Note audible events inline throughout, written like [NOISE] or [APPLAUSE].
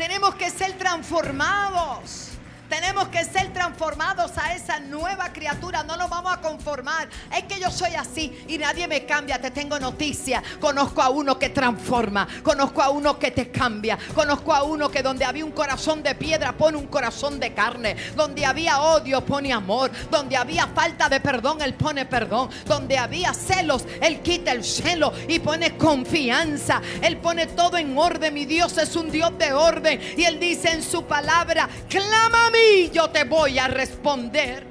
Tenemos que ser transformados. Tenemos que ser transformados a esa nueva criatura. No nos vamos a conformar. Es que yo soy así y nadie me cambia. Te tengo noticia. Conozco a uno que transforma. Conozco a uno que te cambia. Conozco a uno que donde había un corazón de piedra pone un corazón de carne. Donde había odio pone amor. Donde había falta de perdón, Él pone perdón. Donde había celos, Él quita el celo y pone confianza. Él pone todo en orden. Mi Dios es un Dios de orden. Y Él dice en su palabra, clama a mí y yo te voy a responder.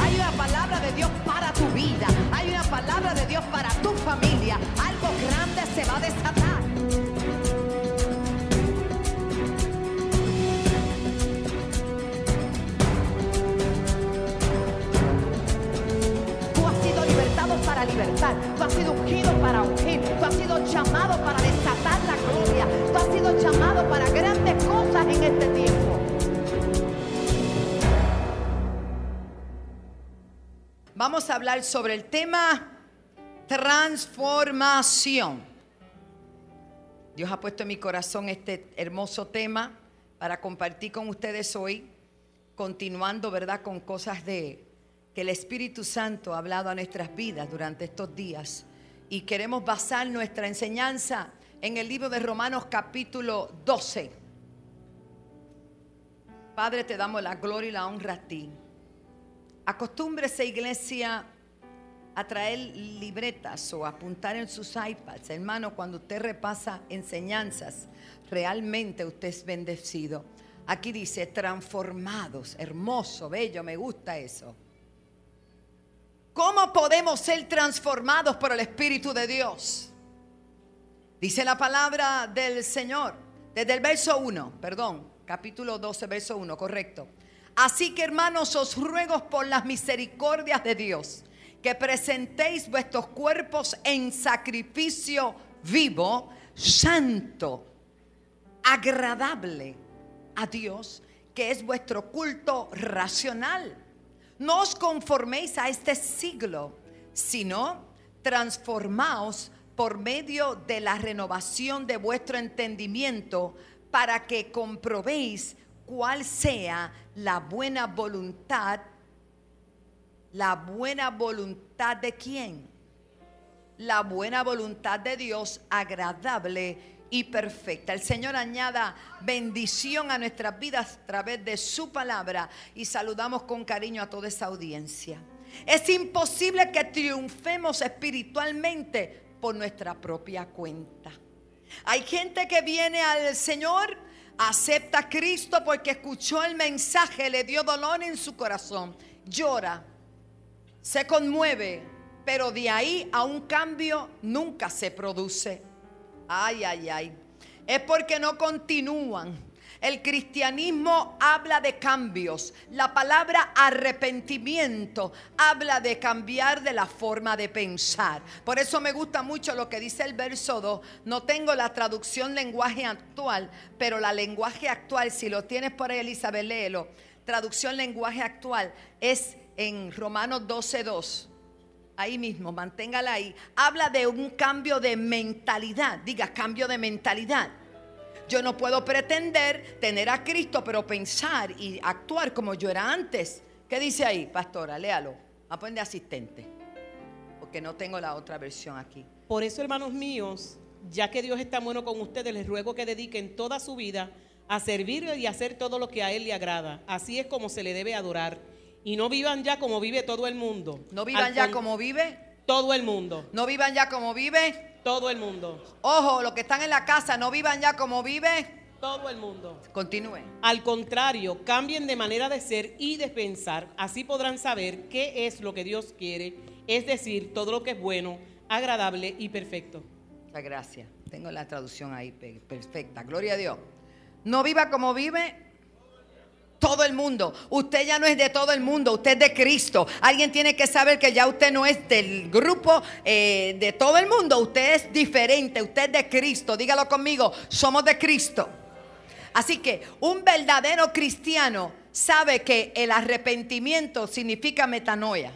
Hay una palabra de Dios para tu vida. Hay una palabra de Dios para tu familia. Algo grande se va a desatar. Para libertar. Tú has sido ungido para ungir. Tú has sido llamado para desatar la gloria. Tú has sido llamado para grandes cosas en este tiempo. Vamos a hablar sobre el tema transformación. Dios ha puesto en mi corazón este hermoso tema para compartir con ustedes hoy, continuando, ¿verdad?, con cosas de que el Espíritu Santo ha hablado a nuestras vidas durante estos días. Y queremos basar nuestra enseñanza en el libro de Romanos capítulo 12. Padre, te damos la gloria y la honra a ti. Acostúmbrese, iglesia, a traer libretas o apuntar en sus iPads. Hermano, cuando usted repasa enseñanzas, realmente usted es bendecido. Aquí dice, transformados, hermoso, bello, me gusta eso. ¿Cómo podemos ser transformados por el Espíritu de Dios? Dice la palabra del Señor, desde el verso 1, perdón, capítulo 12, verso 1, correcto. Así que hermanos, os ruego por las misericordias de Dios que presentéis vuestros cuerpos en sacrificio vivo, santo, agradable a Dios, que es vuestro culto racional. No os conforméis a este siglo, sino transformaos por medio de la renovación de vuestro entendimiento para que comprobéis cuál sea la buena voluntad la buena voluntad de quién? La buena voluntad de Dios agradable y perfecta. El Señor añada bendición a nuestras vidas a través de su palabra y saludamos con cariño a toda esa audiencia. Es imposible que triunfemos espiritualmente por nuestra propia cuenta. Hay gente que viene al Señor, acepta a Cristo porque escuchó el mensaje, le dio dolor en su corazón, llora, se conmueve, pero de ahí a un cambio nunca se produce. Ay, ay, ay. Es porque no continúan. El cristianismo habla de cambios. La palabra arrepentimiento habla de cambiar de la forma de pensar. Por eso me gusta mucho lo que dice el verso 2. No tengo la traducción lenguaje actual, pero la lenguaje actual, si lo tienes por ahí, Elizabeth, léelo. Traducción lenguaje actual es en Romanos 12.2, ahí mismo, manténgala ahí, habla de un cambio de mentalidad, diga cambio de mentalidad. Yo no puedo pretender tener a Cristo, pero pensar y actuar como yo era antes. ¿Qué dice ahí, pastora? Léalo. A poner de asistente, porque no tengo la otra versión aquí. Por eso, hermanos míos, ya que Dios está bueno con ustedes, les ruego que dediquen toda su vida a servirle y hacer todo lo que a Él le agrada. Así es como se le debe adorar y no vivan ya como vive todo el mundo. No vivan ya como vive todo el mundo. No vivan ya como vive todo el mundo. Ojo, los que están en la casa, no vivan ya como vive todo el mundo. Continúe. Al contrario, cambien de manera de ser y de pensar. Así podrán saber qué es lo que Dios quiere, es decir, todo lo que es bueno, agradable y perfecto. Muchas gracias. Tengo la traducción ahí perfecta. Gloria a Dios. No viva como vive todo el mundo. Usted ya no es de todo el mundo, usted es de Cristo. Alguien tiene que saber que ya usted no es del grupo eh, de todo el mundo, usted es diferente, usted es de Cristo. Dígalo conmigo, somos de Cristo. Así que un verdadero cristiano sabe que el arrepentimiento significa metanoia.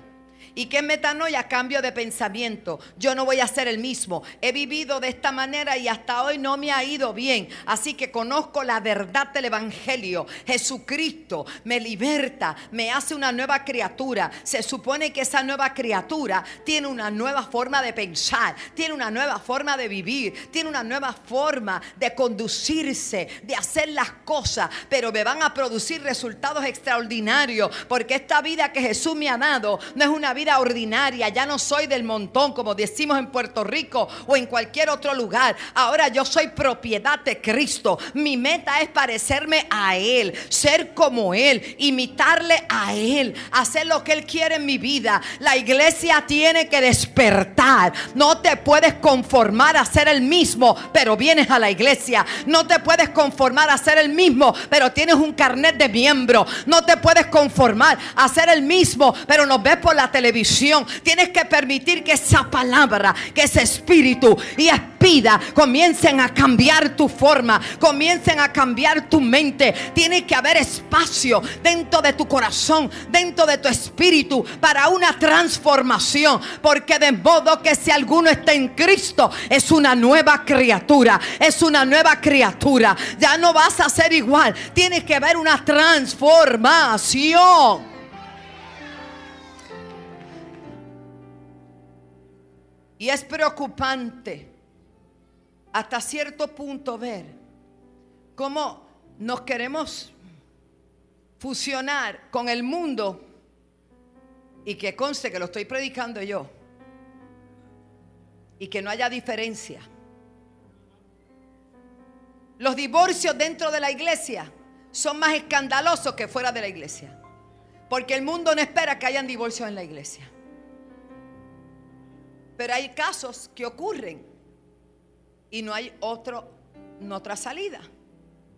¿Y qué metanoia? Cambio de pensamiento. Yo no voy a ser el mismo. He vivido de esta manera y hasta hoy no me ha ido bien. Así que conozco la verdad del Evangelio. Jesucristo me liberta, me hace una nueva criatura. Se supone que esa nueva criatura tiene una nueva forma de pensar, tiene una nueva forma de vivir, tiene una nueva forma de conducirse, de hacer las cosas. Pero me van a producir resultados extraordinarios porque esta vida que Jesús me ha dado no es una vida ordinaria, ya no soy del montón, como decimos en Puerto Rico o en cualquier otro lugar. Ahora yo soy propiedad de Cristo. Mi meta es parecerme a Él, ser como Él, imitarle a Él, hacer lo que Él quiere en mi vida. La iglesia tiene que despertar. No te puedes conformar a ser el mismo, pero vienes a la iglesia. No te puedes conformar a ser el mismo, pero tienes un carnet de miembro. No te puedes conformar a ser el mismo, pero nos ves por la televisión Tienes que permitir que esa palabra, que ese espíritu y espida comiencen a cambiar tu forma, comiencen a cambiar tu mente. Tiene que haber espacio dentro de tu corazón, dentro de tu espíritu para una transformación. Porque de modo que si alguno está en Cristo, es una nueva criatura, es una nueva criatura. Ya no vas a ser igual. Tiene que haber una transformación. Y es preocupante hasta cierto punto ver cómo nos queremos fusionar con el mundo y que conste que lo estoy predicando yo y que no haya diferencia. Los divorcios dentro de la iglesia son más escandalosos que fuera de la iglesia. Porque el mundo no espera que hayan divorcios en la iglesia. Pero hay casos que ocurren y no hay otra salida.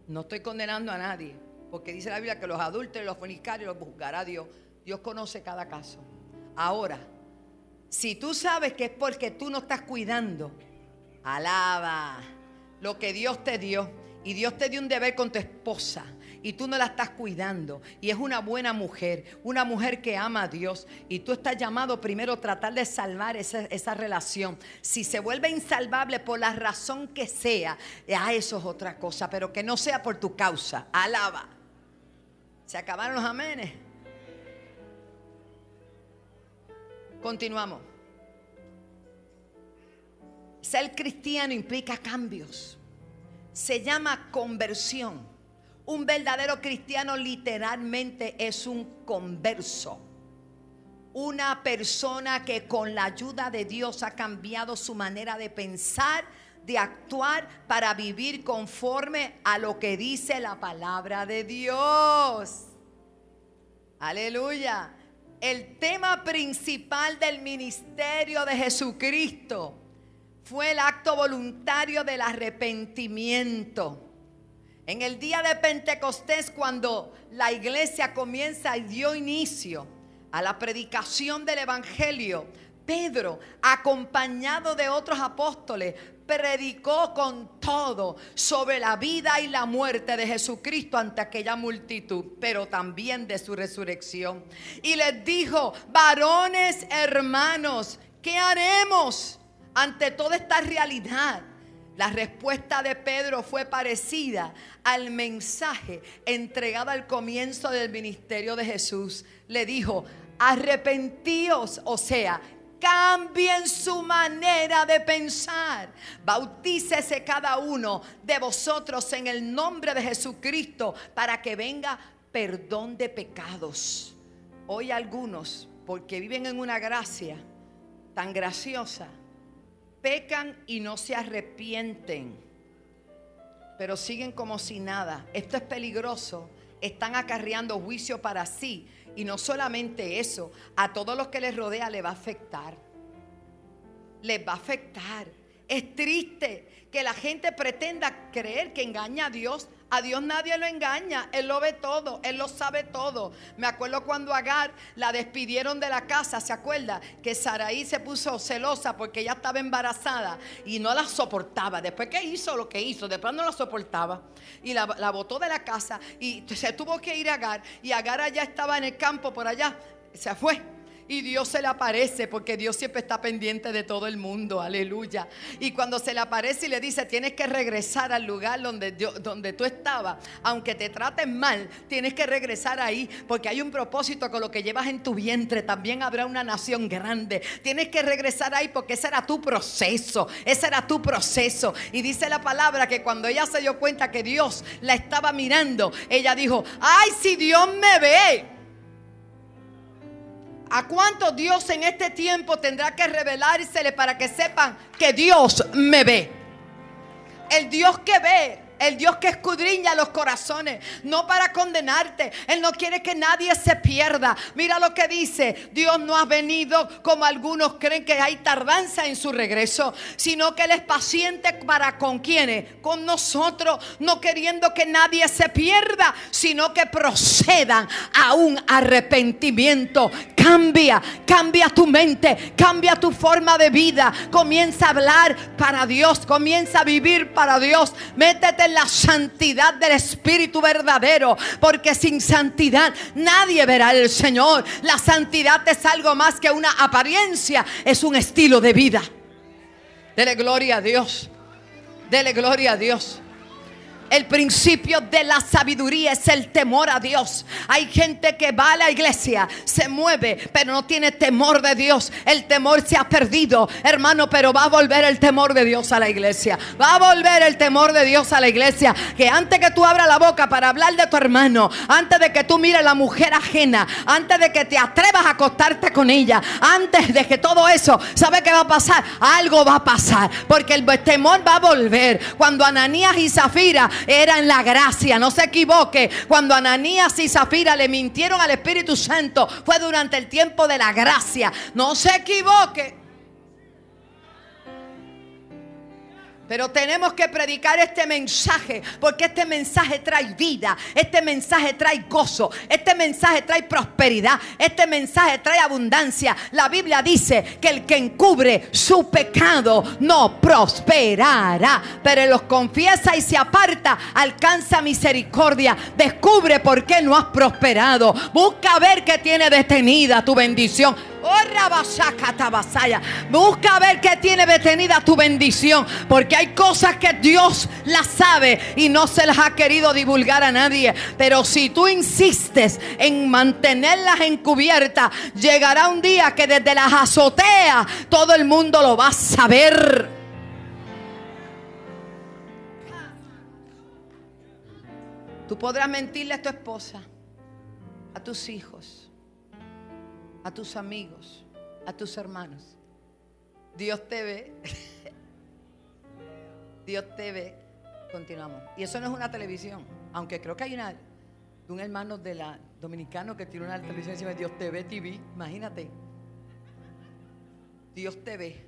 No estoy condenando a nadie, porque dice la Biblia que los adultos y los fornicarios los juzgará Dios. Dios conoce cada caso. Ahora, si tú sabes que es porque tú no estás cuidando, alaba lo que Dios te dio. Y Dios te dio un deber con tu esposa y tú no la estás cuidando y es una buena mujer, una mujer que ama a Dios y tú estás llamado primero a tratar de salvar esa, esa relación. Si se vuelve insalvable por la razón que sea, ya eso es otra cosa, pero que no sea por tu causa. Alaba. Se acabaron los amenes. Continuamos. Ser cristiano implica cambios. Se llama conversión. Un verdadero cristiano literalmente es un converso. Una persona que con la ayuda de Dios ha cambiado su manera de pensar, de actuar para vivir conforme a lo que dice la palabra de Dios. Aleluya. El tema principal del ministerio de Jesucristo fue el acto voluntario del arrepentimiento. En el día de Pentecostés, cuando la iglesia comienza y dio inicio a la predicación del Evangelio, Pedro, acompañado de otros apóstoles, predicó con todo sobre la vida y la muerte de Jesucristo ante aquella multitud, pero también de su resurrección. Y les dijo, varones hermanos, ¿qué haremos ante toda esta realidad? La respuesta de Pedro fue parecida al mensaje entregado al comienzo del ministerio de Jesús. Le dijo, arrepentíos, o sea, cambien su manera de pensar. Bautícese cada uno de vosotros en el nombre de Jesucristo para que venga perdón de pecados. Hoy algunos, porque viven en una gracia tan graciosa, pecan y no se arrepienten, pero siguen como si nada. Esto es peligroso. Están acarreando juicio para sí. Y no solamente eso, a todos los que les rodea les va a afectar. Les va a afectar. Es triste que la gente pretenda creer que engaña a Dios a Dios nadie lo engaña, Él lo ve todo, Él lo sabe todo. Me acuerdo cuando Agar la despidieron de la casa, ¿se acuerda? Que Saraí se puso celosa porque ella estaba embarazada y no la soportaba. Después que hizo lo que hizo, después no la soportaba. Y la, la botó de la casa y se tuvo que ir a Agar. Y Agar allá estaba en el campo por allá, se fue. Y Dios se le aparece porque Dios siempre está pendiente de todo el mundo, aleluya. Y cuando se le aparece y le dice, tienes que regresar al lugar donde, donde tú estabas, aunque te traten mal, tienes que regresar ahí porque hay un propósito con lo que llevas en tu vientre. También habrá una nación grande. Tienes que regresar ahí porque ese era tu proceso, ese era tu proceso. Y dice la palabra que cuando ella se dio cuenta que Dios la estaba mirando, ella dijo, ay, si Dios me ve. ¿A cuánto Dios en este tiempo tendrá que revelársele para que sepan que Dios me ve? El Dios que ve el Dios que escudriña los corazones, no para condenarte. Él no quiere que nadie se pierda. Mira lo que dice. Dios no ha venido como algunos creen que hay tardanza en su regreso, sino que Él es paciente para con quienes, con nosotros, no queriendo que nadie se pierda, sino que procedan a un arrepentimiento. Cambia, cambia tu mente, cambia tu forma de vida. Comienza a hablar para Dios, comienza a vivir para Dios. Métete la santidad del Espíritu verdadero, porque sin santidad nadie verá al Señor. La santidad es algo más que una apariencia, es un estilo de vida. Dele gloria a Dios. Dele gloria a Dios. El principio de la sabiduría es el temor a Dios. Hay gente que va a la iglesia, se mueve, pero no tiene temor de Dios. El temor se ha perdido, hermano, pero va a volver el temor de Dios a la iglesia. Va a volver el temor de Dios a la iglesia. Que antes que tú abras la boca para hablar de tu hermano, antes de que tú mires a la mujer ajena, antes de que te atrevas a acostarte con ella, antes de que todo eso, ¿sabe qué va a pasar? Algo va a pasar, porque el temor va a volver. Cuando Ananías y Zafira era en la gracia. No se equivoque. Cuando Ananías y Zafira le mintieron al Espíritu Santo, fue durante el tiempo de la gracia. No se equivoque. Pero tenemos que predicar este mensaje porque este mensaje trae vida, este mensaje trae gozo, este mensaje trae prosperidad, este mensaje trae abundancia. La Biblia dice que el que encubre su pecado no prosperará, pero los confiesa y se aparta, alcanza misericordia. Descubre por qué no has prosperado. Busca ver qué tiene detenida tu bendición. Busca ver qué tiene detenida tu bendición. Porque hay cosas que Dios las sabe y no se las ha querido divulgar a nadie. Pero si tú insistes en mantenerlas encubiertas, llegará un día que desde las azoteas todo el mundo lo va a saber. Tú podrás mentirle a tu esposa, a tus hijos a tus amigos, a tus hermanos. Dios te ve. [LAUGHS] Dios te ve. Continuamos. Y eso no es una televisión, aunque creo que hay una de un hermano de la dominicano que tiene una televisión y dice Dios te ve TV, imagínate. Dios te ve.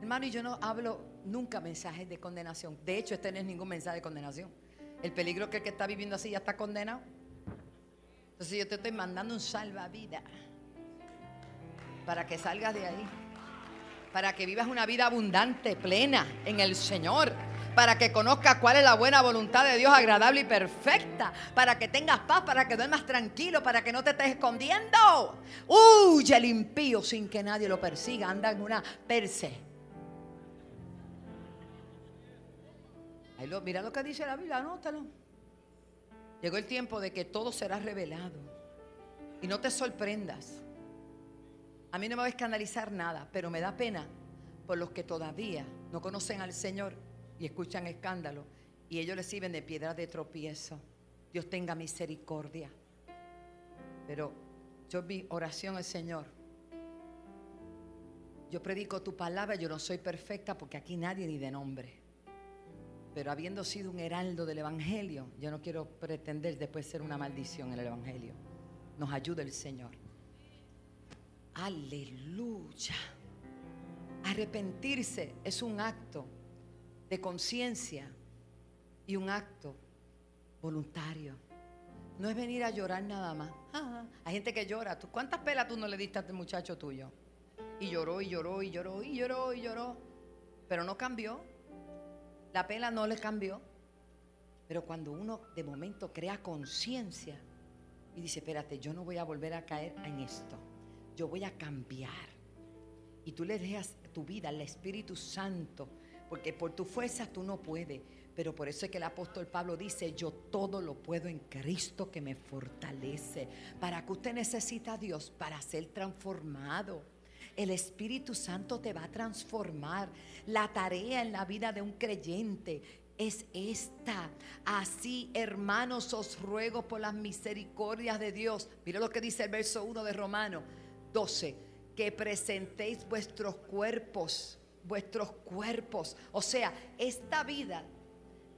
Hermano, y yo no hablo nunca mensajes de condenación. De hecho, este no es ningún mensaje de condenación. El peligro que el que está viviendo así ya está condenado. Entonces yo te estoy mandando un salvavidas para que salgas de ahí. Para que vivas una vida abundante, plena en el Señor. Para que conozcas cuál es la buena voluntad de Dios, agradable y perfecta. Para que tengas paz, para que duermas tranquilo, para que no te estés escondiendo. Huye el impío sin que nadie lo persiga. Anda en una perse. Ahí mira lo que dice la Biblia, anótalo. Llegó el tiempo de que todo será revelado. Y no te sorprendas. A mí no me va a escandalizar nada, pero me da pena por los que todavía no conocen al Señor y escuchan escándalo y ellos les sirven de piedra de tropiezo. Dios tenga misericordia. Pero yo vi oración al Señor. Yo predico tu palabra, yo no soy perfecta porque aquí nadie ni de nombre. Pero habiendo sido un heraldo del Evangelio, yo no quiero pretender después ser una maldición en el Evangelio. Nos ayuda el Señor. Aleluya. Arrepentirse es un acto de conciencia y un acto voluntario. No es venir a llorar nada más. hay gente que llora. ¿Cuántas pelas tú no le diste a este muchacho tuyo? Y lloró y lloró y lloró y lloró y lloró. Pero no cambió. La pena no le cambió. Pero cuando uno de momento crea conciencia, y dice, espérate, yo no voy a volver a caer en esto. Yo voy a cambiar. Y tú le dejas tu vida al Espíritu Santo, porque por tu fuerza tú no puedes. Pero por eso es que el apóstol Pablo dice, yo todo lo puedo en Cristo que me fortalece. ¿Para que usted necesita a Dios? Para ser transformado. El Espíritu Santo te va a transformar. La tarea en la vida de un creyente es esta. Así, hermanos, os ruego por las misericordias de Dios. Mira lo que dice el verso 1 de Romano 12, que presentéis vuestros cuerpos, vuestros cuerpos. O sea, esta vida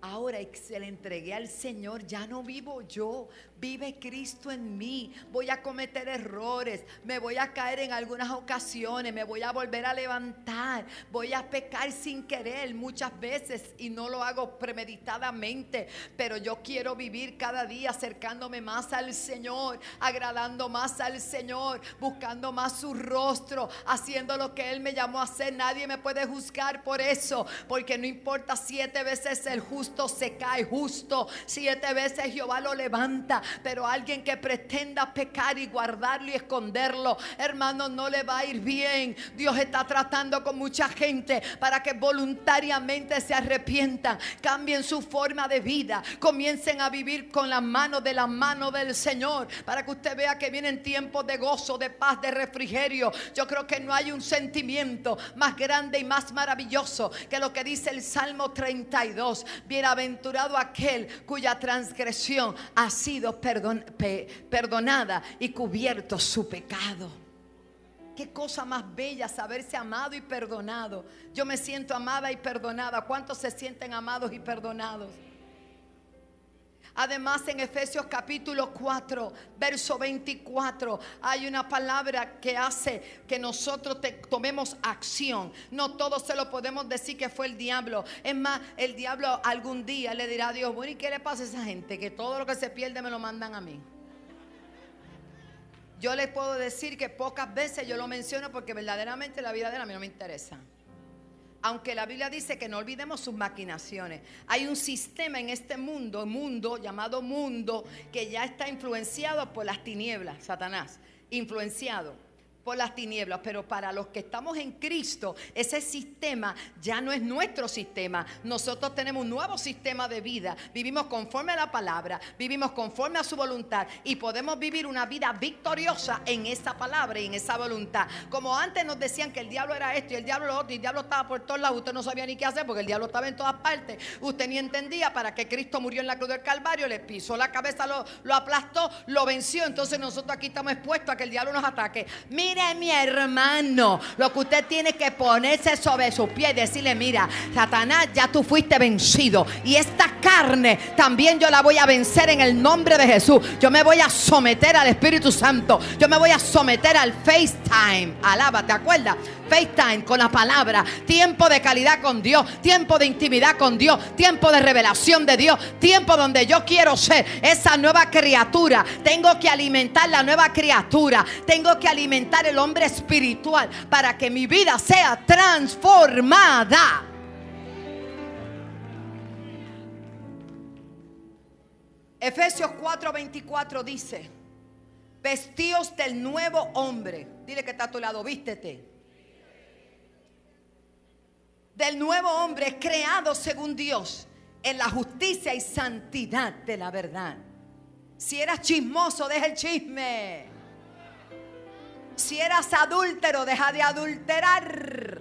Ahora se le entregué al Señor, ya no vivo yo, vive Cristo en mí. Voy a cometer errores, me voy a caer en algunas ocasiones, me voy a volver a levantar, voy a pecar sin querer muchas veces y no lo hago premeditadamente, pero yo quiero vivir cada día acercándome más al Señor, agradando más al Señor, buscando más su rostro, haciendo lo que Él me llamó a hacer. Nadie me puede juzgar por eso, porque no importa siete veces el justo se cae justo, siete veces Jehová lo levanta pero alguien que pretenda pecar y guardarlo y esconderlo, hermano, no le va a ir bien. Dios está tratando con mucha gente para que voluntariamente se arrepientan, cambien su forma de vida, comiencen a vivir con las manos de la mano del Señor, para que usted vea que vienen tiempos de gozo, de paz, de refrigerio. Yo creo que no hay un sentimiento más grande y más maravilloso que lo que dice el Salmo 32. Bienaventurado aquel cuya transgresión ha sido perdonada y cubierto su pecado. Qué cosa más bella saberse amado y perdonado. Yo me siento amada y perdonada. ¿Cuántos se sienten amados y perdonados? Además en Efesios capítulo 4, verso 24, hay una palabra que hace que nosotros tomemos acción. No todos se lo podemos decir que fue el diablo. Es más, el diablo algún día le dirá a Dios, bueno, ¿y qué le pasa a esa gente? Que todo lo que se pierde me lo mandan a mí. Yo les puedo decir que pocas veces yo lo menciono porque verdaderamente la vida de él a mí no me interesa aunque la Biblia dice que no olvidemos sus maquinaciones. Hay un sistema en este mundo, mundo llamado mundo, que ya está influenciado por las tinieblas, Satanás, influenciado por las tinieblas, pero para los que estamos en Cristo, ese sistema ya no es nuestro sistema. Nosotros tenemos un nuevo sistema de vida. Vivimos conforme a la palabra, vivimos conforme a su voluntad y podemos vivir una vida victoriosa en esa palabra y en esa voluntad. Como antes nos decían que el diablo era esto y el diablo lo otro y el diablo estaba por todos lados, usted no sabía ni qué hacer porque el diablo estaba en todas partes. Usted ni entendía para qué Cristo murió en la cruz del Calvario, le pisó la cabeza, lo, lo aplastó, lo venció. Entonces nosotros aquí estamos expuestos a que el diablo nos ataque. Mire, mi hermano, lo que usted tiene que ponerse sobre su pie y decirle, mira, Satanás, ya tú fuiste vencido. Y esta carne también yo la voy a vencer en el nombre de Jesús. Yo me voy a someter al Espíritu Santo. Yo me voy a someter al FaceTime. Alaba, ¿te acuerdas? FaceTime con la palabra. Tiempo de calidad con Dios. Tiempo de intimidad con Dios. Tiempo de revelación de Dios. Tiempo donde yo quiero ser esa nueva criatura. Tengo que alimentar la nueva criatura. Tengo que alimentar el hombre espiritual para que mi vida sea transformada. Efesios 4:24 dice, vestíos del nuevo hombre. Dile que está a tu lado, vístete. Del nuevo hombre creado según Dios en la justicia y santidad de la verdad. Si eras chismoso, deja el chisme. Si eras adúltero, deja de adulterar.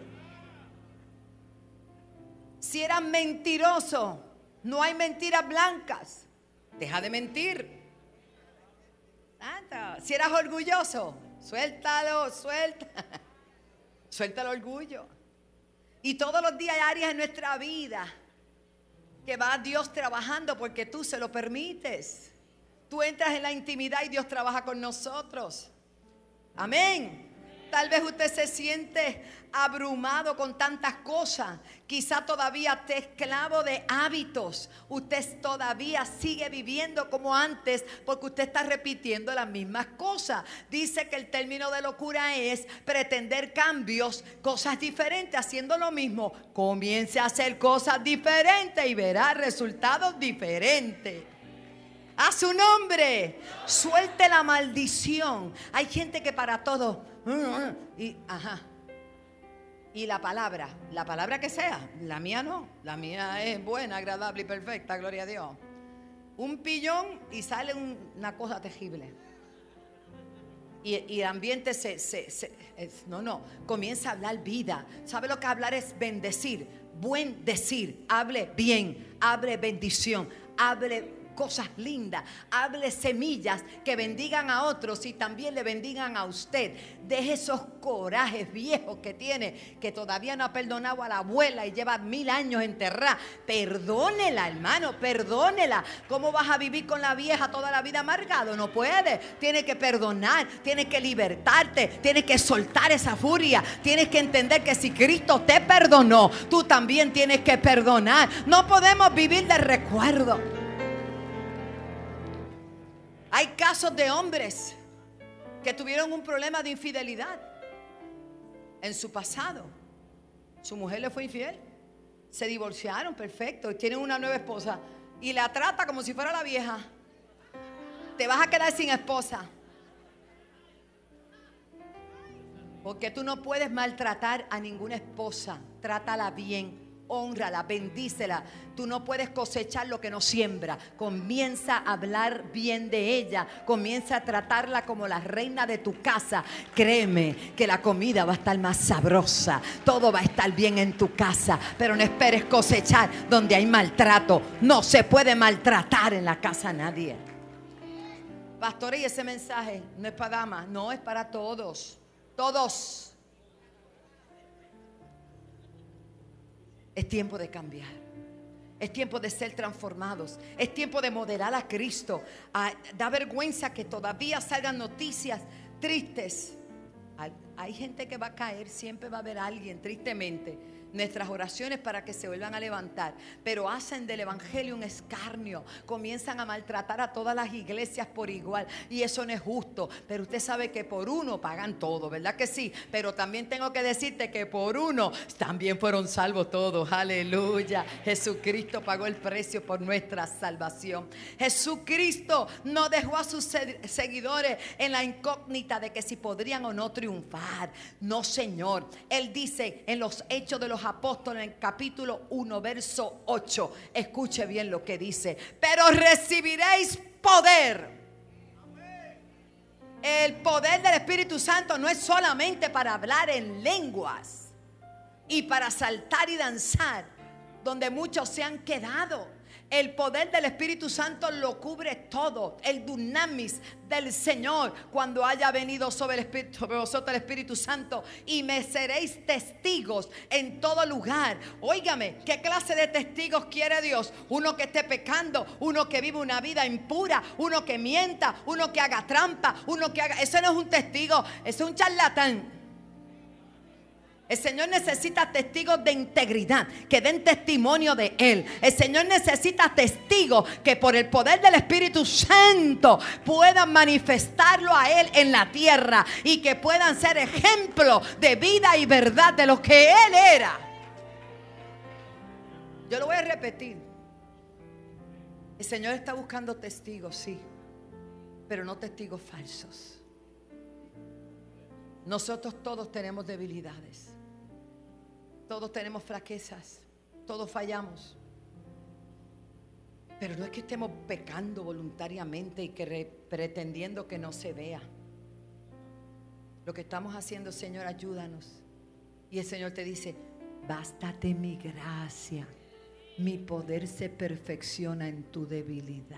Si eras mentiroso, no hay mentiras blancas. Deja de mentir. Si eras orgulloso, suéltalo, suelta. [LAUGHS] Suelta el orgullo. Y todos los días hay áreas en nuestra vida que va Dios trabajando porque tú se lo permites. Tú entras en la intimidad y Dios trabaja con nosotros. Amén. Tal vez usted se siente abrumado con tantas cosas. Quizá todavía esté esclavo de hábitos. Usted todavía sigue viviendo como antes porque usted está repitiendo las mismas cosas. Dice que el término de locura es pretender cambios, cosas diferentes, haciendo lo mismo. Comience a hacer cosas diferentes y verá resultados diferentes. A su nombre. Suelte la maldición. Hay gente que para todo. Y, ajá. Y la palabra, la palabra que sea, la mía no. La mía es buena, agradable y perfecta, gloria a Dios. Un pillón y sale una cosa terrible. Y, el ambiente se, no, no, comienza a hablar vida. ¿Sabe lo que hablar es bendecir? Buen decir, hable bien, hable bendición, hable cosas lindas, hable semillas que bendigan a otros y también le bendigan a usted. Deje esos corajes viejos que tiene, que todavía no ha perdonado a la abuela y lleva mil años enterrada. Perdónela, hermano, perdónela. ¿Cómo vas a vivir con la vieja toda la vida amargado? No puede. Tiene que perdonar, tiene que libertarte, tiene que soltar esa furia, tienes que entender que si Cristo te perdonó, tú también tienes que perdonar. No podemos vivir de recuerdo. Hay casos de hombres que tuvieron un problema de infidelidad en su pasado. Su mujer le fue infiel. Se divorciaron, perfecto. Tienen una nueva esposa. Y la trata como si fuera la vieja. Te vas a quedar sin esposa. Porque tú no puedes maltratar a ninguna esposa. Trátala bien honrala, bendícela. Tú no puedes cosechar lo que no siembra. Comienza a hablar bien de ella. Comienza a tratarla como la reina de tu casa. Créeme que la comida va a estar más sabrosa. Todo va a estar bien en tu casa. Pero no esperes cosechar donde hay maltrato. No se puede maltratar en la casa a nadie. Pastor, y ese mensaje no es para damas, no es para todos. Todos. Es tiempo de cambiar. Es tiempo de ser transformados. Es tiempo de modelar a Cristo. Ah, da vergüenza que todavía salgan noticias tristes. Hay gente que va a caer, siempre va a haber alguien, tristemente nuestras oraciones para que se vuelvan a levantar, pero hacen del Evangelio un escarnio, comienzan a maltratar a todas las iglesias por igual y eso no es justo, pero usted sabe que por uno pagan todo, ¿verdad que sí? Pero también tengo que decirte que por uno también fueron salvos todos, aleluya. Jesucristo pagó el precio por nuestra salvación. Jesucristo no dejó a sus seguidores en la incógnita de que si podrían o no triunfar. No, Señor. Él dice en los hechos de los apóstoles en capítulo 1, verso 8. Escuche bien lo que dice. Pero recibiréis poder. El poder del Espíritu Santo no es solamente para hablar en lenguas y para saltar y danzar, donde muchos se han quedado. El poder del Espíritu Santo lo cubre todo. El dunamis del Señor cuando haya venido sobre, el Espíritu, sobre vosotros el Espíritu Santo y me seréis testigos en todo lugar. Óigame, ¿qué clase de testigos quiere Dios? Uno que esté pecando, uno que vive una vida impura, uno que mienta, uno que haga trampa, uno que haga... Eso no es un testigo, es un charlatán. El Señor necesita testigos de integridad, que den testimonio de Él. El Señor necesita testigos que por el poder del Espíritu Santo puedan manifestarlo a Él en la tierra y que puedan ser ejemplo de vida y verdad de lo que Él era. Yo lo voy a repetir. El Señor está buscando testigos, sí, pero no testigos falsos. Nosotros todos tenemos debilidades. Todos tenemos fraquezas, todos fallamos. Pero no es que estemos pecando voluntariamente y que pretendiendo que no se vea. Lo que estamos haciendo, Señor, ayúdanos. Y el Señor te dice, bástate mi gracia. Mi poder se perfecciona en tu debilidad.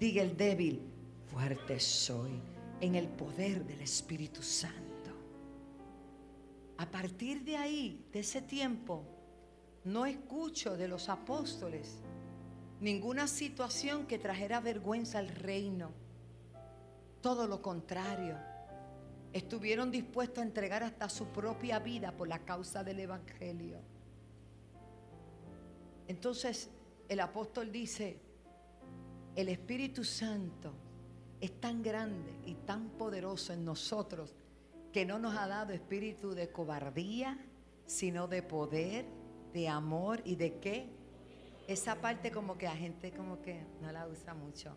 Diga el débil, fuerte soy en el poder del Espíritu Santo. A partir de ahí, de ese tiempo, no escucho de los apóstoles ninguna situación que trajera vergüenza al reino. Todo lo contrario. Estuvieron dispuestos a entregar hasta su propia vida por la causa del Evangelio. Entonces el apóstol dice, el Espíritu Santo es tan grande y tan poderoso en nosotros que no nos ha dado espíritu de cobardía, sino de poder, de amor y de qué? Esa parte como que la gente como que no la usa mucho.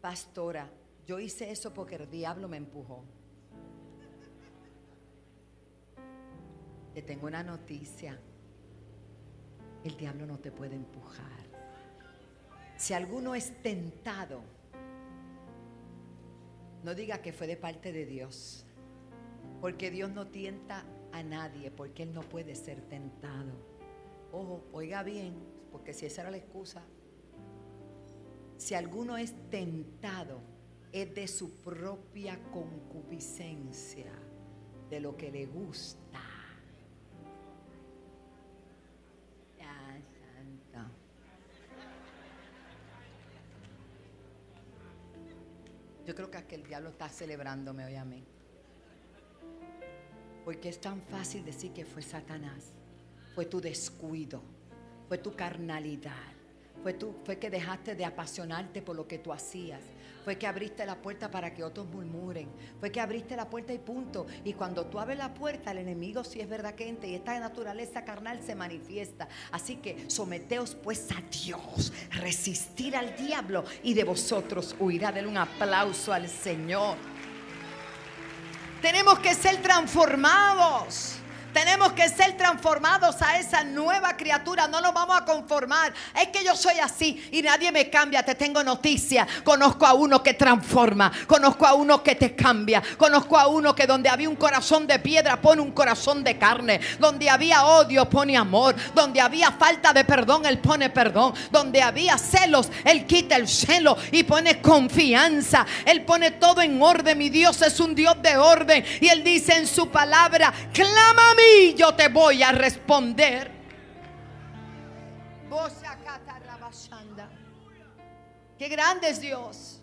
Pastora, yo hice eso porque el diablo me empujó. Te tengo una noticia. El diablo no te puede empujar. Si alguno es tentado, no diga que fue de parte de Dios. Porque Dios no tienta a nadie, porque Él no puede ser tentado. Ojo, oiga bien, porque si esa era la excusa, si alguno es tentado, es de su propia concupiscencia, de lo que le gusta. Ya, santo. Yo creo que aquel diablo está celebrándome hoy a mí. Porque es tan fácil decir que fue Satanás. Fue tu descuido. Fue tu carnalidad. Fue, tú, fue que dejaste de apasionarte por lo que tú hacías. Fue que abriste la puerta para que otros murmuren. Fue que abriste la puerta y punto. Y cuando tú abres la puerta, el enemigo si es verdad que entra y esta naturaleza carnal se manifiesta. Así que someteos pues a Dios, resistir al diablo y de vosotros huirá. Denle un aplauso al Señor. Tenemos que ser transformados. Tenemos que ser transformados a esa nueva criatura. No nos vamos a conformar. Es que yo soy así y nadie me cambia. Te tengo noticia. Conozco a uno que transforma. Conozco a uno que te cambia. Conozco a uno que donde había un corazón de piedra pone un corazón de carne. Donde había odio pone amor. Donde había falta de perdón, Él pone perdón. Donde había celos, Él quita el celo y pone confianza. Él pone todo en orden. Mi Dios es un Dios de orden. Y Él dice en su palabra, clama y yo te voy a responder. Qué grande es Dios.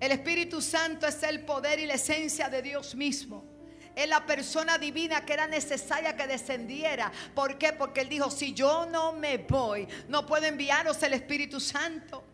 El Espíritu Santo es el poder y la esencia de Dios mismo. Es la persona divina que era necesaria que descendiera. ¿Por qué? Porque Él dijo, si yo no me voy, no puedo enviaros el Espíritu Santo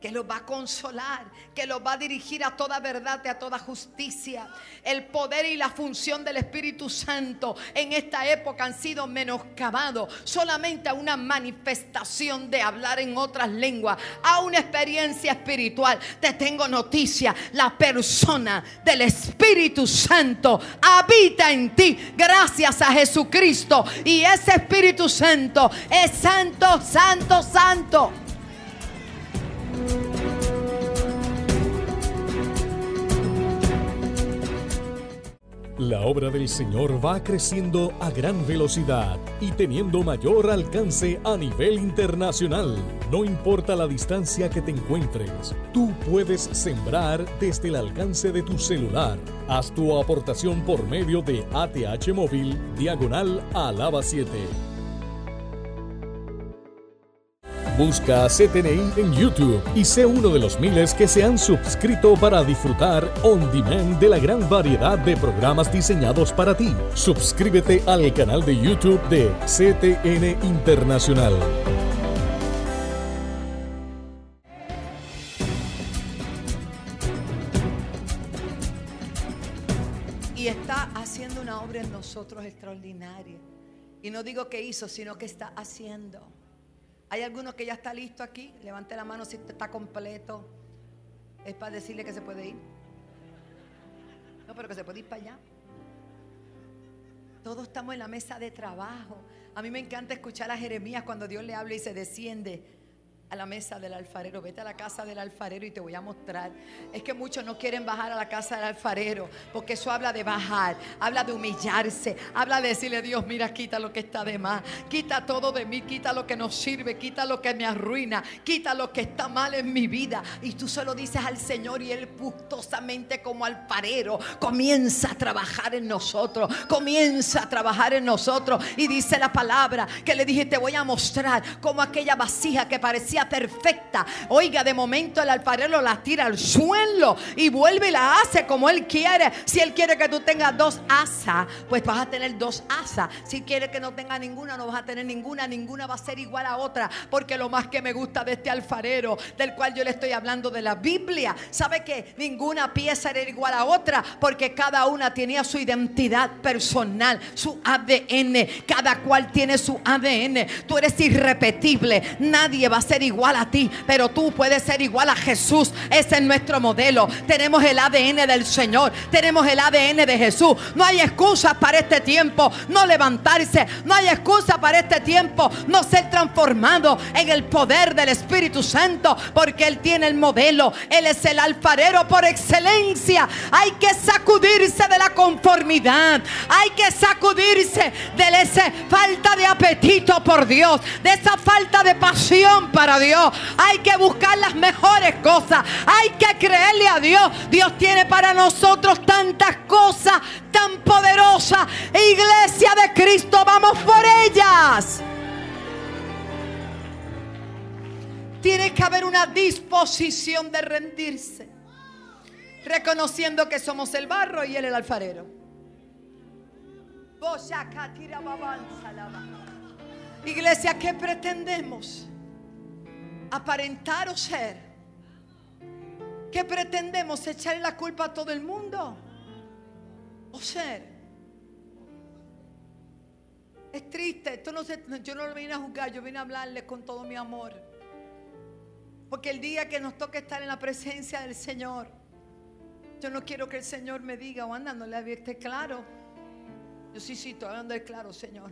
que los va a consolar, que los va a dirigir a toda verdad y a toda justicia. El poder y la función del Espíritu Santo en esta época han sido menoscabados solamente a una manifestación de hablar en otras lenguas, a una experiencia espiritual. Te tengo noticia, la persona del Espíritu Santo habita en ti gracias a Jesucristo y ese Espíritu Santo es santo, santo, santo. La obra del Señor va creciendo a gran velocidad y teniendo mayor alcance a nivel internacional. No importa la distancia que te encuentres, tú puedes sembrar desde el alcance de tu celular. Haz tu aportación por medio de ATH Móvil Diagonal Alaba 7. Busca CTNI en YouTube y sé uno de los miles que se han suscrito para disfrutar on demand de la gran variedad de programas diseñados para ti. Suscríbete al canal de YouTube de CTN Internacional. Y está haciendo una obra en nosotros extraordinaria. Y no digo que hizo, sino que está haciendo. ¿Hay alguno que ya está listo aquí? Levante la mano si está completo. Es para decirle que se puede ir. No, pero que se puede ir para allá. Todos estamos en la mesa de trabajo. A mí me encanta escuchar a Jeremías cuando Dios le habla y se desciende a la mesa del alfarero, vete a la casa del alfarero y te voy a mostrar. Es que muchos no quieren bajar a la casa del alfarero, porque eso habla de bajar, habla de humillarse, habla de decirle, Dios, mira, quita lo que está de más, quita todo de mí, quita lo que no sirve, quita lo que me arruina, quita lo que está mal en mi vida. Y tú se lo dices al Señor y Él gustosamente como alfarero comienza a trabajar en nosotros, comienza a trabajar en nosotros. Y dice la palabra que le dije, te voy a mostrar como aquella vasija que parecía perfecta. Oiga, de momento el alfarero la tira al suelo y vuelve y la hace como él quiere. Si él quiere que tú tengas dos asas, pues vas a tener dos asas. Si quiere que no tenga ninguna, no vas a tener ninguna. Ninguna va a ser igual a otra. Porque lo más que me gusta de este alfarero, del cual yo le estoy hablando de la Biblia, sabe que ninguna pieza era igual a otra. Porque cada una tenía su identidad personal, su ADN. Cada cual tiene su ADN. Tú eres irrepetible. Nadie va a ser igual a ti, pero tú puedes ser igual a Jesús. Ese es nuestro modelo. Tenemos el ADN del Señor. Tenemos el ADN de Jesús. No hay excusas para este tiempo no levantarse. No hay excusa para este tiempo no ser transformado en el poder del Espíritu Santo porque Él tiene el modelo. Él es el alfarero por excelencia. Hay que sacudirse de la conformidad. Hay que sacudirse de esa falta de apetito por Dios. De esa falta de pasión para Dios. Hay que buscar las mejores cosas. Hay que creerle a Dios. Dios tiene para nosotros tantas cosas tan poderosas. Iglesia de Cristo, vamos por ellas. Tiene que haber una disposición de rendirse. Reconociendo que somos el barro y él el alfarero. Iglesia, ¿qué pretendemos? ¿Aparentar o ser? ¿Qué pretendemos? ¿Echarle la culpa a todo el mundo? ¿O ser? Es triste, esto no se, yo no lo vine a juzgar, yo vine a hablarle con todo mi amor. Porque el día que nos toque estar en la presencia del Señor, yo no quiero que el Señor me diga, o anda, no le advierte claro. Yo sí, sí, estoy hablando de claro, Señor.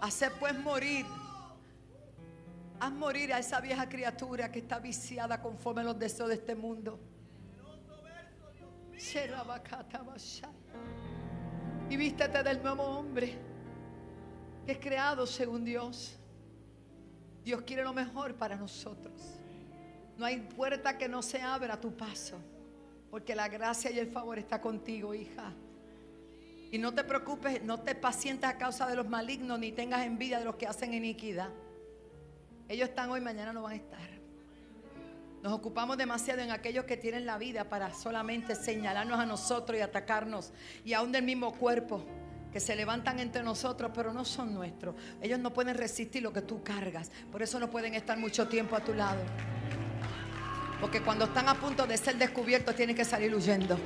Hacer pues morir. Haz morir a esa vieja criatura que está viciada conforme a los deseos de este mundo. Y vístete del nuevo hombre que es creado según Dios. Dios quiere lo mejor para nosotros. No hay puerta que no se abra a tu paso, porque la gracia y el favor está contigo, hija. Y no te preocupes, no te pacientes a causa de los malignos, ni tengas envidia de los que hacen iniquidad. Ellos están hoy, mañana no van a estar. Nos ocupamos demasiado en aquellos que tienen la vida para solamente señalarnos a nosotros y atacarnos. Y aún del mismo cuerpo, que se levantan entre nosotros, pero no son nuestros. Ellos no pueden resistir lo que tú cargas. Por eso no pueden estar mucho tiempo a tu lado. Porque cuando están a punto de ser descubiertos, tienen que salir huyendo.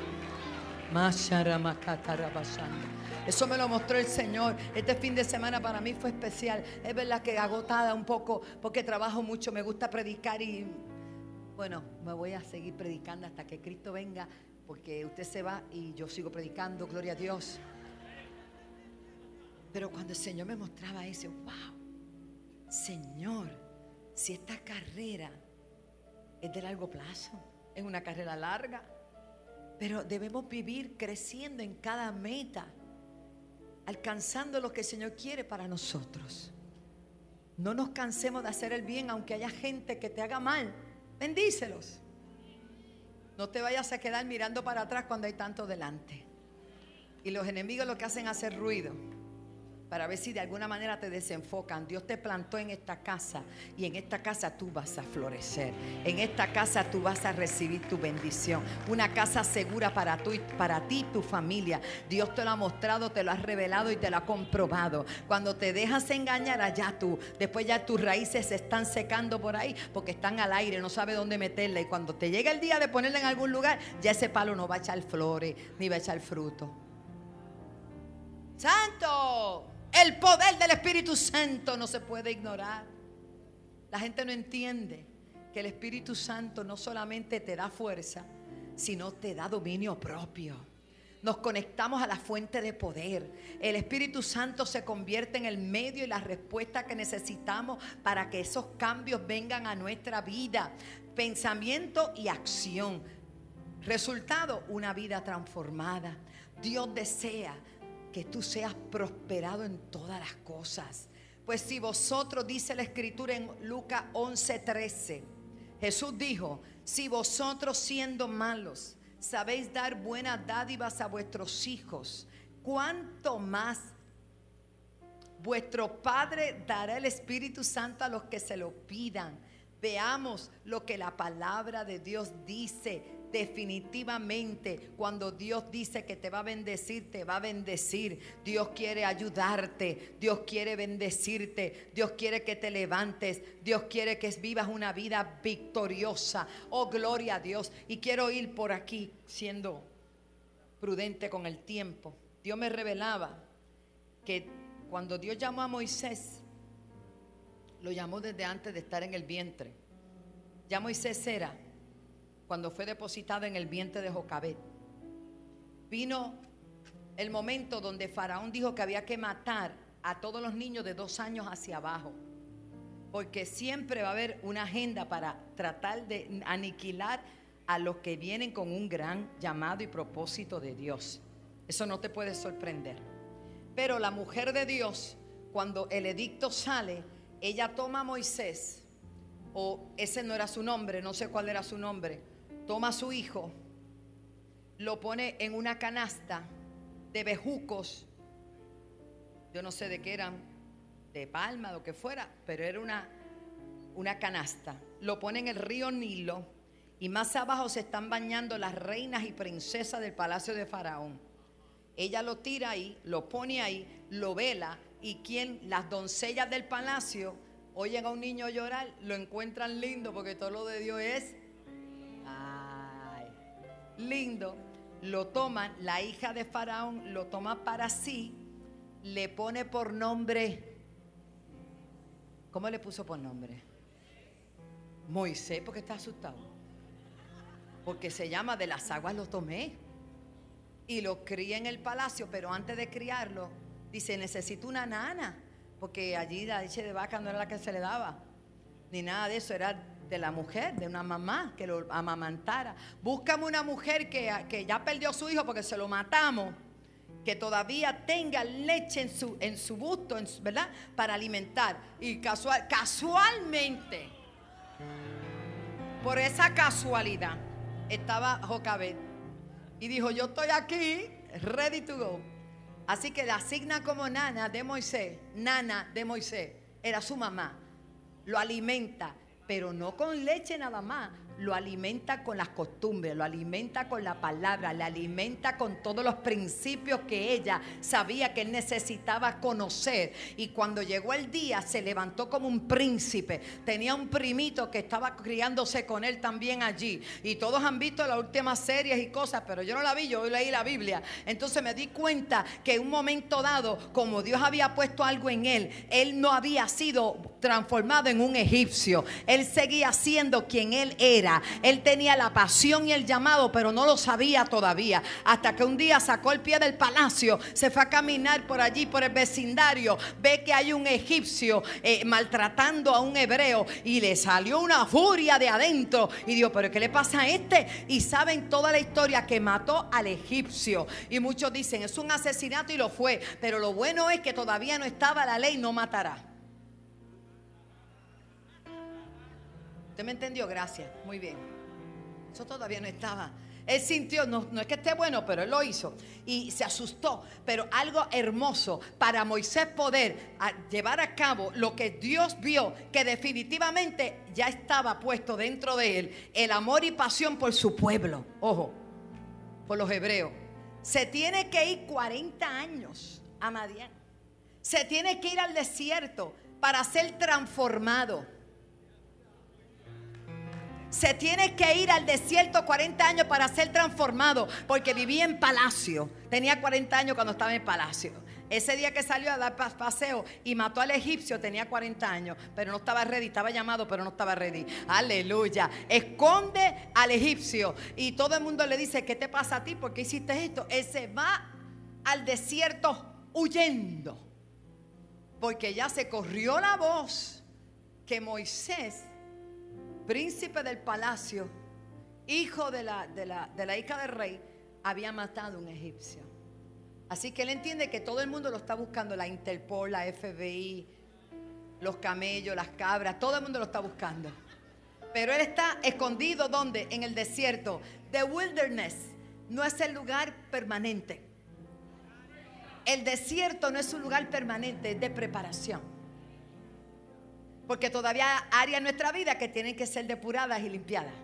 Eso me lo mostró el Señor. Este fin de semana para mí fue especial. Es verdad que agotada un poco porque trabajo mucho, me gusta predicar y bueno, me voy a seguir predicando hasta que Cristo venga, porque usted se va y yo sigo predicando, gloria a Dios. Pero cuando el Señor me mostraba eso, wow, Señor, si esta carrera es de largo plazo, es una carrera larga, pero debemos vivir creciendo en cada meta, alcanzando lo que el Señor quiere para nosotros. No nos cansemos de hacer el bien, aunque haya gente que te haga mal. Bendícelos. No te vayas a quedar mirando para atrás cuando hay tanto delante. Y los enemigos lo que hacen es hacer ruido para ver si de alguna manera te desenfocan. Dios te plantó en esta casa y en esta casa tú vas a florecer. En esta casa tú vas a recibir tu bendición. Una casa segura para, tú, para ti y tu familia. Dios te lo ha mostrado, te lo ha revelado y te lo ha comprobado. Cuando te dejas engañar allá tú, después ya tus raíces se están secando por ahí porque están al aire, no sabes dónde meterla. Y cuando te llega el día de ponerla en algún lugar, ya ese palo no va a echar flores ni va a echar fruto. Santo. El poder del Espíritu Santo no se puede ignorar. La gente no entiende que el Espíritu Santo no solamente te da fuerza, sino te da dominio propio. Nos conectamos a la fuente de poder. El Espíritu Santo se convierte en el medio y la respuesta que necesitamos para que esos cambios vengan a nuestra vida. Pensamiento y acción. Resultado, una vida transformada. Dios desea que tú seas prosperado en todas las cosas. Pues si vosotros, dice la escritura en Lucas 11:13, Jesús dijo, si vosotros siendo malos sabéis dar buenas dádivas a vuestros hijos, ¿cuánto más Vuestro Padre dará el Espíritu Santo a los que se lo pidan. Veamos lo que la palabra de Dios dice. Definitivamente, cuando Dios dice que te va a bendecir, te va a bendecir. Dios quiere ayudarte, Dios quiere bendecirte, Dios quiere que te levantes, Dios quiere que vivas una vida victoriosa. Oh, gloria a Dios. Y quiero ir por aquí siendo prudente con el tiempo. Dios me revelaba que cuando Dios llamó a Moisés, lo llamó desde antes de estar en el vientre. Ya Moisés era cuando fue depositado en el vientre de Jocabet. Vino el momento donde Faraón dijo que había que matar a todos los niños de dos años hacia abajo. Porque siempre va a haber una agenda para tratar de aniquilar a los que vienen con un gran llamado y propósito de Dios. Eso no te puede sorprender. Pero la mujer de Dios, cuando el edicto sale, ella toma a Moisés, o ese no era su nombre, no sé cuál era su nombre, toma a su hijo, lo pone en una canasta de bejucos, yo no sé de qué eran, de palma, lo que fuera, pero era una, una canasta. Lo pone en el río Nilo y más abajo se están bañando las reinas y princesas del palacio de Faraón. Ella lo tira ahí, lo pone ahí, lo vela y quien las doncellas del palacio oyen a un niño llorar, lo encuentran lindo porque todo lo de Dios es lindo. Lo toman, la hija de Faraón lo toma para sí, le pone por nombre. ¿Cómo le puso por nombre? Moisés, porque está asustado. Porque se llama de las aguas lo tomé y lo cría en el palacio, pero antes de criarlo, dice, necesito una nana, porque allí la leche de vaca no era la que se le daba, ni nada de eso, era de la mujer, de una mamá que lo amamantara. Búscame una mujer que, que ya perdió a su hijo porque se lo matamos, que todavía tenga leche en su, en su busto, ¿verdad? Para alimentar. Y casual, casualmente, por esa casualidad, estaba Jocabet y dijo, yo estoy aquí, ready to go. Así que la asigna como nana de Moisés, nana de Moisés, era su mamá. Lo alimenta, pero no con leche nada más, lo alimenta con las costumbres, lo alimenta con la palabra, le alimenta con todos los principios que ella sabía que él necesitaba conocer. Y cuando llegó el día se levantó como un príncipe. Tenía un primito que estaba criándose con él también allí. Y todos han visto las últimas series y cosas, pero yo no la vi, yo leí la Biblia. Entonces me di cuenta que en un momento dado, como Dios había puesto algo en él, él no había sido transformado en un egipcio. Él seguía siendo quien él era él tenía la pasión y el llamado, pero no lo sabía todavía. Hasta que un día sacó el pie del palacio, se fue a caminar por allí, por el vecindario, ve que hay un egipcio eh, maltratando a un hebreo y le salió una furia de adentro. Y dijo, pero ¿qué le pasa a este? Y saben toda la historia que mató al egipcio. Y muchos dicen, es un asesinato y lo fue. Pero lo bueno es que todavía no estaba la ley, no matará. ¿Usted me entendió? Gracias. Muy bien. Eso todavía no estaba. Él sintió, no, es que esté bueno, pero él lo hizo. Y se asustó. Pero algo hermoso para Moisés poder llevar a cabo lo que Dios vio, que definitivamente ya estaba puesto dentro de él, el amor y pasión por su pueblo. Ojo, por los hebreos. Se tiene que ir 40 años a Madián. Se tiene que ir al desierto para ser transformado se tiene que ir al desierto 40 años para ser transformado, porque vivía en palacio. Tenía 40 años cuando estaba en palacio. Ese día que salió a dar paseo y mató al egipcio tenía 40 años, pero no estaba ready, estaba llamado, pero no estaba ready. Aleluya. Esconde al egipcio y todo el mundo le dice, ¿qué te pasa a ti? ¿Por qué hiciste esto? Él se va al desierto huyendo, porque ya se corrió la voz que Moisés príncipe del palacio, hijo de la, hija del rey, había matado a un egipcio. Así que él entiende que todo el mundo lo está buscando, la Interpol, la FBI, los camellos, las cabras, todo el mundo lo está buscando. Pero él está escondido donde? En el desierto. The wilderness no es el lugar permanente. El desierto no es un lugar permanente, es de preparación. Porque todavía hay áreas en nuestra vida que tienen que ser depuradas y limpiadas.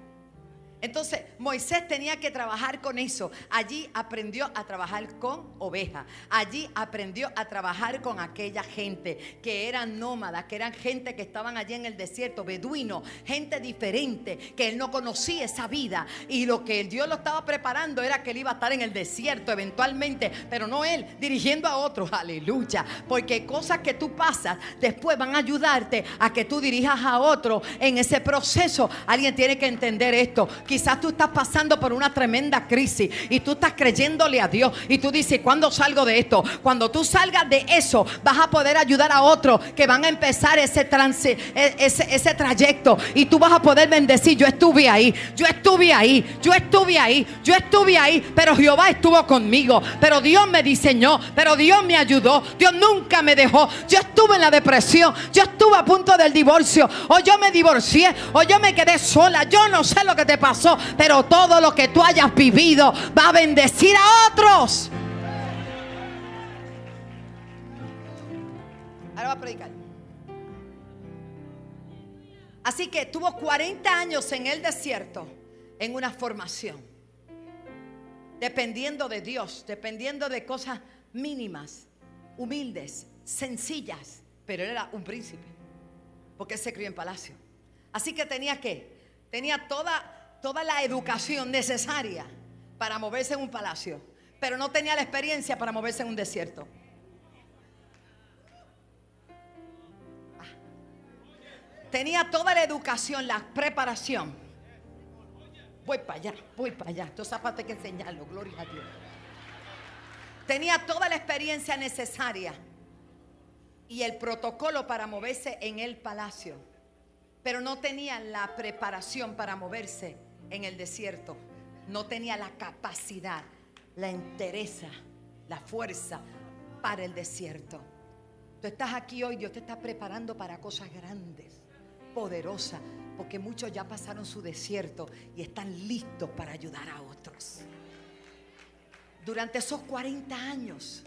Entonces Moisés tenía que trabajar con eso. Allí aprendió a trabajar con ovejas. Allí aprendió a trabajar con aquella gente que eran nómadas, que eran gente que estaban allí en el desierto, beduino, gente diferente, que él no conocía esa vida. Y lo que Dios lo estaba preparando era que él iba a estar en el desierto eventualmente, pero no él, dirigiendo a otros. Aleluya. Porque cosas que tú pasas después van a ayudarte a que tú dirijas a otro en ese proceso. Alguien tiene que entender esto Quizás tú estás pasando por una tremenda crisis y tú estás creyéndole a Dios y tú dices, ¿cuándo salgo de esto? Cuando tú salgas de eso, vas a poder ayudar a otros que van a empezar ese, trance, e, ese, ese trayecto y tú vas a poder bendecir. Yo estuve ahí, yo estuve ahí, yo estuve ahí, yo estuve ahí, pero Jehová estuvo conmigo, pero Dios me diseñó, pero Dios me ayudó, Dios nunca me dejó. Yo estuve en la depresión, yo estuve a punto del divorcio, o yo me divorcié, o yo me quedé sola, yo no sé lo que te pasó pero todo lo que tú hayas vivido va a bendecir a otros. Ahora va a predicar. Así que tuvo 40 años en el desierto, en una formación, dependiendo de Dios, dependiendo de cosas mínimas, humildes, sencillas, pero él era un príncipe, porque él se crió en palacio. Así que tenía que, tenía toda toda la educación necesaria para moverse en un palacio, pero no tenía la experiencia para moverse en un desierto. Ah. Tenía toda la educación, la preparación. Voy para allá, voy para allá. Estos zapatos hay que enseñarlo, gloria a Dios. Tenía toda la experiencia necesaria y el protocolo para moverse en el palacio, pero no tenía la preparación para moverse en el desierto no tenía la capacidad, la entereza, la fuerza para el desierto. Tú estás aquí hoy, Dios te está preparando para cosas grandes, poderosas, porque muchos ya pasaron su desierto y están listos para ayudar a otros. Durante esos 40 años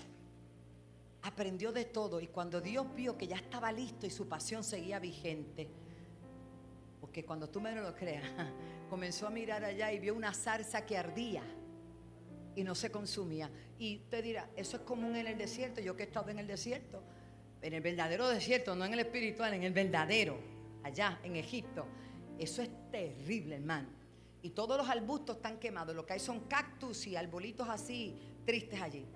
aprendió de todo y cuando Dios vio que ya estaba listo y su pasión seguía vigente, porque cuando tú menos lo creas, comenzó a mirar allá y vio una zarza que ardía y no se consumía. Y te dirá, eso es común en el desierto, yo que he estado en el desierto, en el verdadero desierto, no en el espiritual, en el verdadero, allá en Egipto. Eso es terrible, hermano. Y todos los arbustos están quemados, lo que hay son cactus y arbolitos así tristes allí.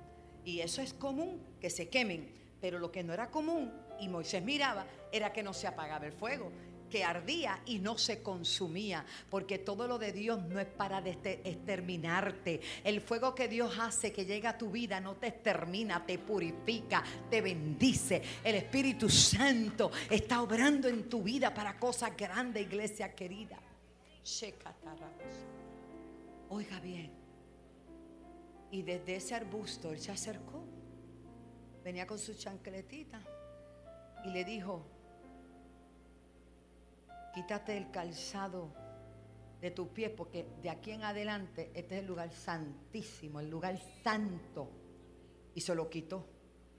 Y eso es común que se quemen, pero lo que no era común, y Moisés miraba, era que no se apagaba el fuego que ardía y no se consumía, porque todo lo de Dios no es para exterminarte. El fuego que Dios hace que llega a tu vida no te extermina, te purifica, te bendice. El Espíritu Santo está obrando en tu vida para cosas grandes, iglesia querida. Oiga bien. Y desde ese arbusto él se acercó. Venía con su chancletita y le dijo, quítate el calzado de tu pie, porque de aquí en adelante este es el lugar santísimo, el lugar santo. Y se lo quitó.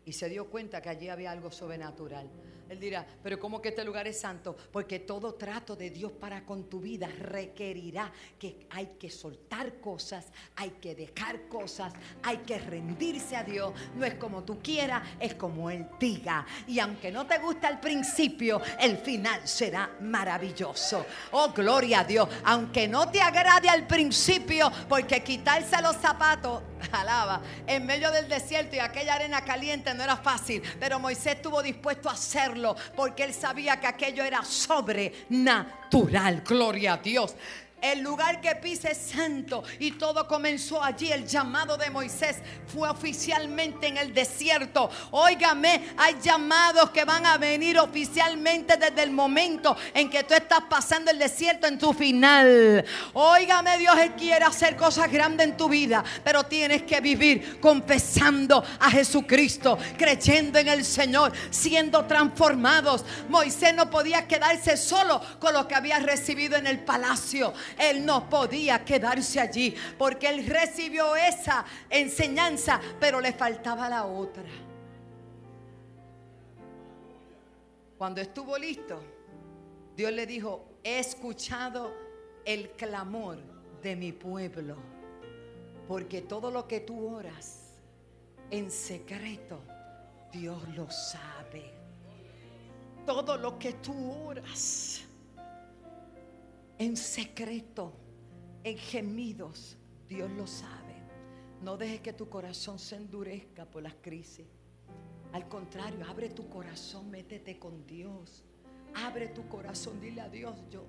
Y se dio cuenta que allí había algo sobrenatural. Él dirá, pero ¿cómo que este lugar es santo? Porque todo trato de Dios para con tu vida requerirá que hay que soltar cosas, hay que dejar cosas, hay que rendirse a Dios. No es como tú quieras, es como Él diga. Y aunque no te guste al principio, el final será maravilloso. Oh, gloria a Dios. Aunque no te agrade al principio, porque quitarse los zapatos, alaba, en medio del desierto y aquella arena caliente no era fácil, pero Moisés estuvo dispuesto a hacerlo porque él sabía que aquello era sobrenatural. Gloria a Dios. El lugar que pise es santo y todo comenzó allí. El llamado de Moisés fue oficialmente en el desierto. Óigame, hay llamados que van a venir oficialmente desde el momento en que tú estás pasando el desierto en tu final. Óigame, Dios quiere hacer cosas grandes en tu vida, pero tienes que vivir confesando a Jesucristo, creyendo en el Señor, siendo transformados. Moisés no podía quedarse solo con lo que había recibido en el palacio Él no podía quedarse allí porque él recibió esa enseñanza, pero le faltaba la otra. Cuando estuvo listo, Dios le dijo, he escuchado el clamor de mi pueblo, porque todo lo que tú oras en secreto, Dios lo sabe. Todo lo que tú oras en secreto, en gemidos, Dios lo sabe. No dejes que tu corazón se endurezca por las crisis. Al contrario, abre tu corazón, métete con Dios. Abre tu corazón, dile a Dios, yo,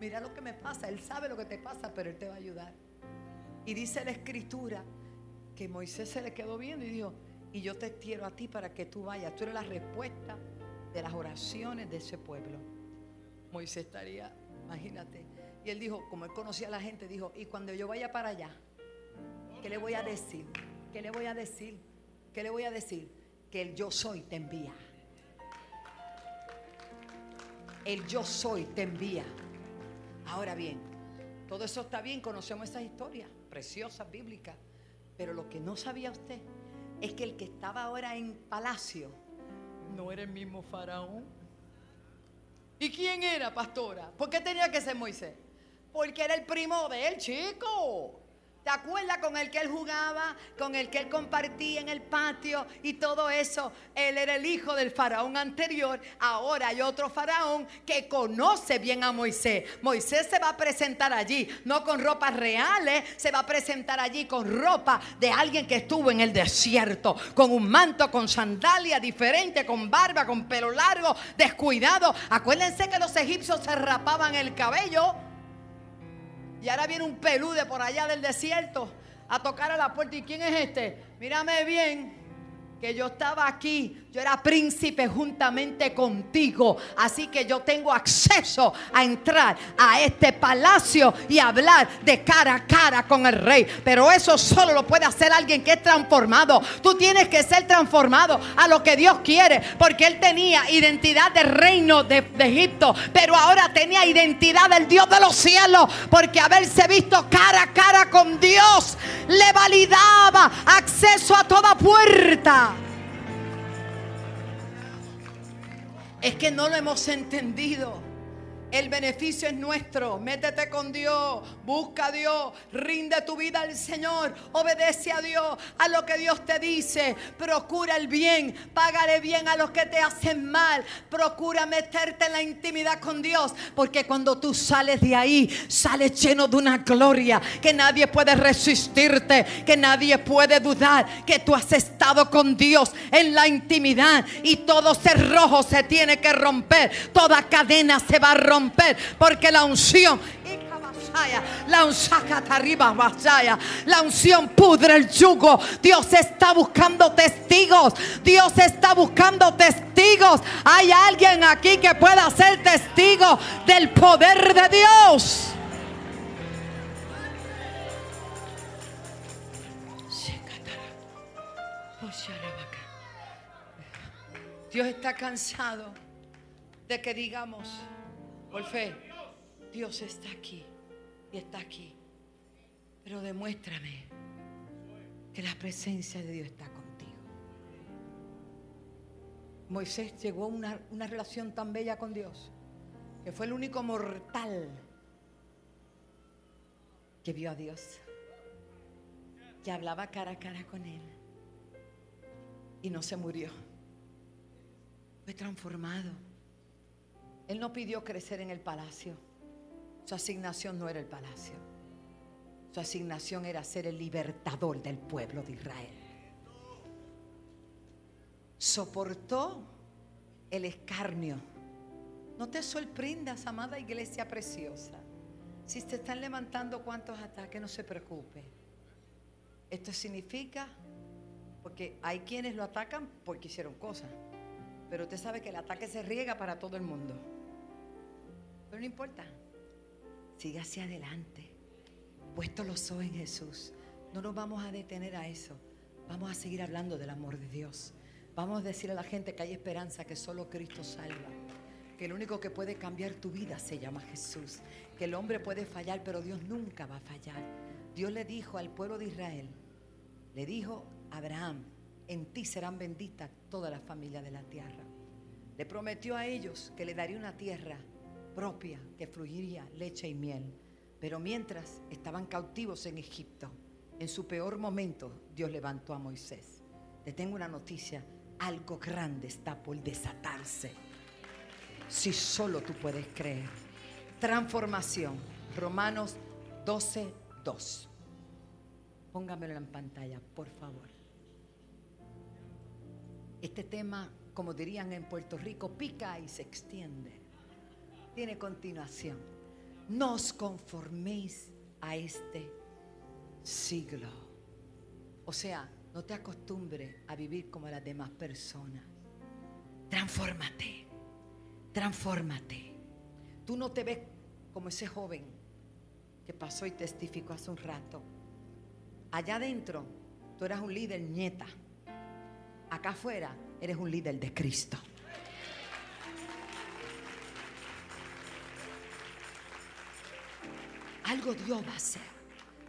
mira lo que me pasa. Él sabe lo que te pasa, pero Él te va a ayudar. Y dice la escritura que Moisés se le quedó viendo y dijo, y yo te quiero a ti para que tú vayas. Tú eres la respuesta de las oraciones de ese pueblo. Moisés estaría, imagínate. Y él dijo, como él conocía a la gente, dijo, y cuando yo vaya para allá, ¿qué le voy a decir? ¿Qué le voy a decir? ¿Qué le voy a decir? Que el yo soy te envía. El yo soy te envía. Ahora bien, todo eso está bien, conocemos esa historia, preciosa, bíblica. Pero lo que no sabía usted es que el que estaba ahora en palacio no era el mismo faraón. ¿Y quién era, pastora? ¿Por qué tenía que ser Moisés? Porque era el primo de él, chico. ¿Te acuerdas con el que él jugaba, con el que él compartía en el patio y todo eso? Él era el hijo del faraón anterior. Ahora hay otro faraón que conoce bien a Moisés. Moisés se va a presentar allí, no con ropas reales, se va a presentar allí con ropa de alguien que estuvo en el desierto, con un manto, con sandalia diferente, con barba, con pelo largo, descuidado. Acuérdense que los egipcios se rapaban el cabello. Y ahora viene un pelude por allá del desierto a tocar a la puerta. ¿Y quién es este? Mírame bien que yo estaba aquí, yo era príncipe juntamente contigo, así que yo tengo acceso a entrar a este palacio y hablar de cara a cara con el rey. Pero eso solo lo puede hacer alguien que es transformado. Tú tienes que ser transformado a lo que Dios quiere, porque él tenía identidad del reino de, de Egipto, pero ahora tenía identidad del Dios de los cielos, porque haberse visto cara a cara con Dios le validaba acceso a toda puerta. Es que no lo hemos entendido. El beneficio es nuestro. Métete con Dios, busca a Dios, rinde tu vida al Señor, obedece a Dios, a lo que Dios te dice. Procura el bien, págale bien a los que te hacen mal. Procura meterte en la intimidad con Dios, porque cuando tú sales de ahí, sales lleno de una gloria. Que nadie puede resistirte, que nadie puede dudar que tú has estado con Dios en la intimidad. Y todo cerrojo se tiene que romper, toda cadena se va a romper porque la unción la unción la unción pudre el yugo. Dios está buscando testigos. Dios está buscando testigos. Hay alguien aquí que pueda ser testigo del poder de Dios. Dios está cansado de que digamos por fe, Dios está aquí y está aquí. Pero demuéstrame que la presencia de Dios está contigo. Moisés llegó a una, una relación tan bella con Dios que fue el único mortal que vio a Dios, que hablaba cara a cara con Él y no se murió. Fue transformado. Él no pidió crecer en el palacio. Su asignación no era el palacio. Su asignación era ser el libertador del pueblo de Israel. Soportó el escarnio. No te sorprendas, amada iglesia preciosa. Si te están levantando cuantos ataques, no se preocupe. Esto significa, porque hay quienes lo atacan porque hicieron cosas. Pero usted sabe que el ataque se riega para todo el mundo. Pero no importa. Siga hacia adelante. Puesto los ojos en Jesús. No nos vamos a detener a eso. Vamos a seguir hablando del amor de Dios. Vamos a decir a la gente que hay esperanza, que solo Cristo salva. que el único que puede cambiar tu vida se llama Jesús. Que el hombre puede fallar, pero Dios nunca va a fallar. Dios le dijo al pueblo de Israel, le dijo a Abraham, en ti serán benditas todas las familias de la tierra. Le prometió a ellos que le daría una tierra propia que fluiría leche y miel. Pero mientras estaban cautivos en Egipto, en su peor momento, Dios levantó a Moisés. Te tengo una noticia, algo grande está por desatarse. Si solo tú puedes creer. Transformación. Romanos 12, 2. Póngamelo en pantalla, por favor. Este tema, como dirían en Puerto Rico, pica y se extiende. Tiene continuación. No os conforméis a este siglo. O sea, no te acostumbres a vivir como las demás personas. Transfórmate. Transfórmate. Tú no te ves como ese joven que pasó y testificó hace un rato. Allá adentro, tú eras un líder nieta. Acá afuera, eres un líder de Cristo. Algo Dios va a hacer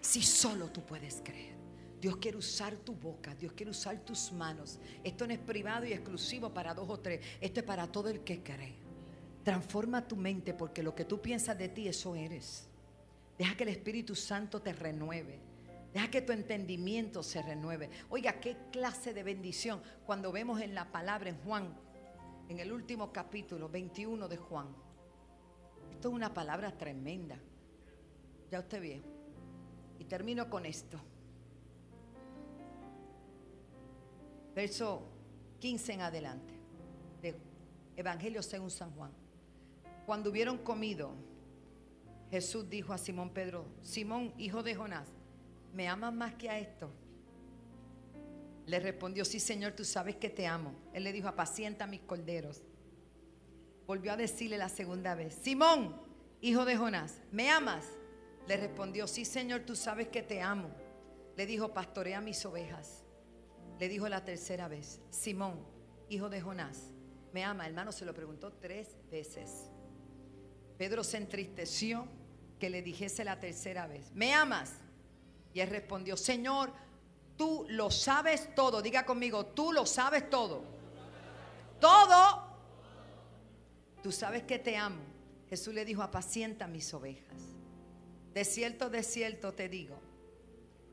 si solo tú puedes creer. Dios quiere usar tu boca, Dios quiere usar tus manos. Esto no es privado y exclusivo para dos o tres, esto es para todo el que cree. Transforma tu mente porque lo que tú piensas de ti, eso eres. Deja que el Espíritu Santo te renueve. Deja que tu entendimiento se renueve. Oiga, qué clase de bendición cuando vemos en la palabra en Juan, en el último capítulo 21 de Juan. Esto es una palabra tremenda. Ya usted vio. Y termino con esto. Verso 15 en adelante. De Evangelio según San Juan. Cuando hubieron comido, Jesús dijo a Simón Pedro, Simón, hijo de Jonás, ¿me amas más que a esto? Le respondió, sí Señor, tú sabes que te amo. Él le dijo, apacienta mis corderos. Volvió a decirle la segunda vez, Simón, hijo de Jonás, ¿me amas? Le respondió, sí Señor, tú sabes que te amo. Le dijo, pastorea mis ovejas. Le dijo la tercera vez, Simón, hijo de Jonás, ¿me ama? Hermano, se lo preguntó tres veces. Pedro se entristeció que le dijese la tercera vez, ¿me amas? Y él respondió, Señor, tú lo sabes todo. Diga conmigo, tú lo sabes todo. Todo. Tú sabes que te amo. Jesús le dijo, apacienta mis ovejas. De cierto, de cierto te digo,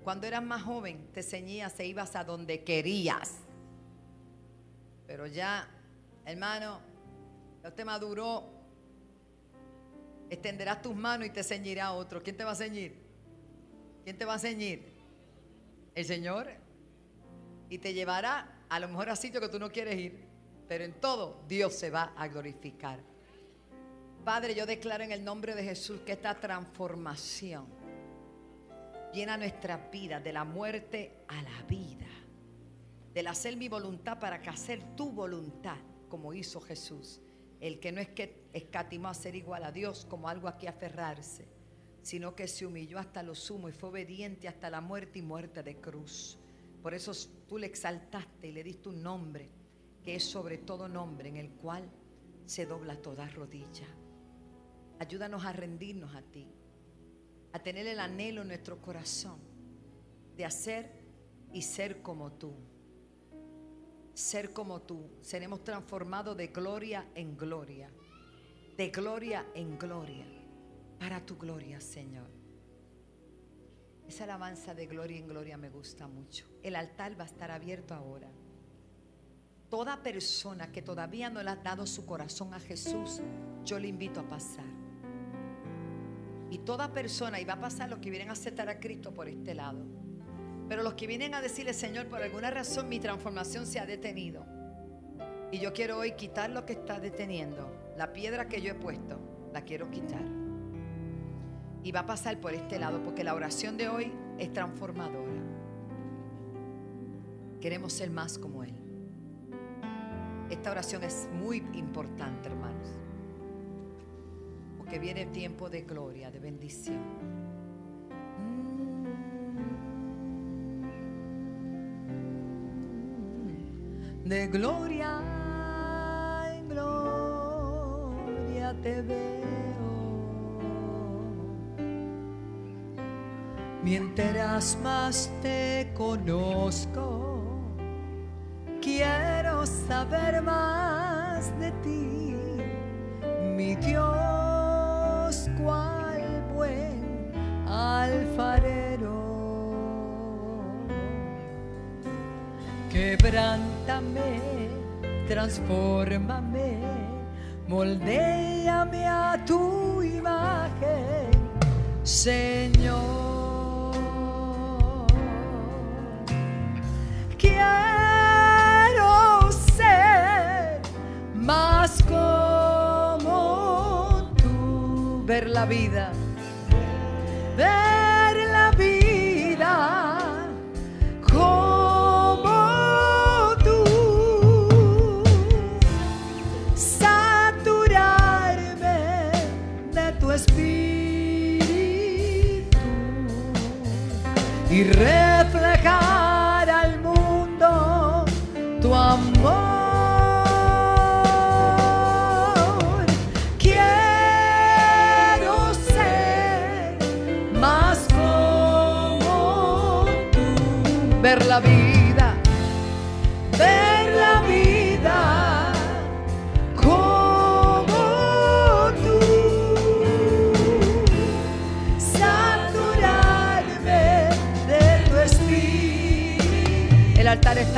cuando eras más joven te ceñías e ibas a donde querías. Pero ya, hermano, ya te maduró, extenderás tus manos y te ceñirá otro. ¿Quién te va a ceñir? ¿Quién te va a ceñir? El Señor. Y te llevará a lo mejor a sitio que tú no quieres ir. Pero en todo Dios se va a glorificar. Padre, yo declaro en el nombre de Jesús que esta transformación llena nuestra vida de la muerte a la vida, del hacer mi voluntad para que hacer tu voluntad, como hizo Jesús, el que no es que escatimó a ser igual a Dios como algo aquí aferrarse, sino que se humilló hasta lo sumo y fue obediente hasta la muerte y muerte de cruz. Por eso tú le exaltaste y le diste un nombre que es sobre todo nombre en el cual se dobla toda rodilla. Ayúdanos a rendirnos a ti, a tener el anhelo en nuestro corazón de hacer y ser como tú. Ser como tú. Seremos transformados de gloria en gloria. De gloria en gloria. Para tu gloria, Señor. Esa alabanza de gloria en gloria me gusta mucho. El altar va a estar abierto ahora. Toda persona que todavía no le ha dado su corazón a Jesús, yo le invito a pasar. Y toda persona, y va a pasar los que vienen a aceptar a Cristo por este lado. Pero los que vienen a decirle, Señor, por alguna razón mi transformación se ha detenido. Y yo quiero hoy quitar lo que está deteniendo. La piedra que yo he puesto, la quiero quitar. Y va a pasar por este lado, porque la oración de hoy es transformadora. Queremos ser más como Él. Esta oración es muy importante, hermanos que viene tiempo de gloria, de bendición. De gloria en gloria. te veo. Mientras más te conozco, quiero saber más de ti, mi Dios, Quebrántame, transfórmame, moldéame a tu imagen, Señor. Quiero ser más como tú, ver la vida,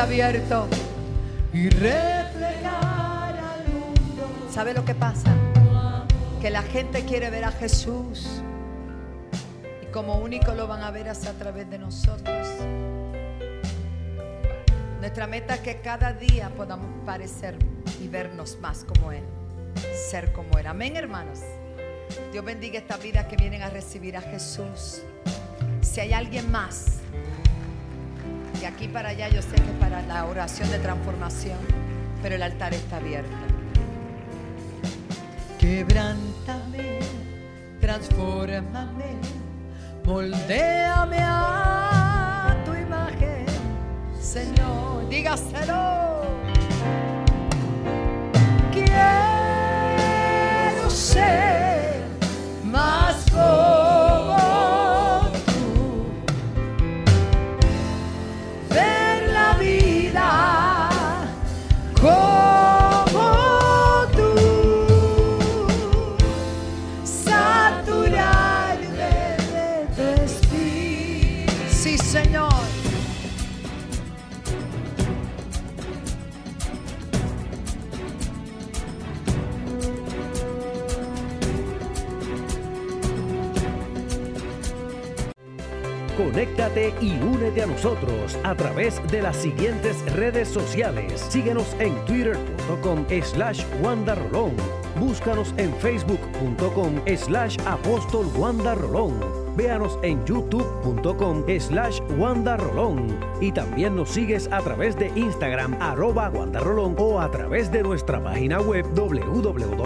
está abierto y reflejar al mundo. ¿Sabe lo que pasa? Que la gente quiere ver a Jesús y como único lo van a ver hasta a través de nosotros. Nuestra meta es que cada día podamos parecer y vernos más como Él, ser como Él. Amén, hermanos. Dios bendiga estas vidas que vienen a recibir a Jesús. Si hay alguien más, de aquí para allá yo sé que para la oración de transformación, pero el altar está abierto. Quebrántame, transfórmame, moldéame a tu imagen, Señor. Dígaselo. Quiero ser Y únete a nosotros a través de las siguientes redes sociales. Síguenos en twitter.com slash wandarolón. Búscanos en facebook.com slash apóstol wandarolón. Véanos en youtube.com slash wandarolón. Y también nos sigues a través de Instagram arroba wandarolón o a través de nuestra página web www.alaba.org.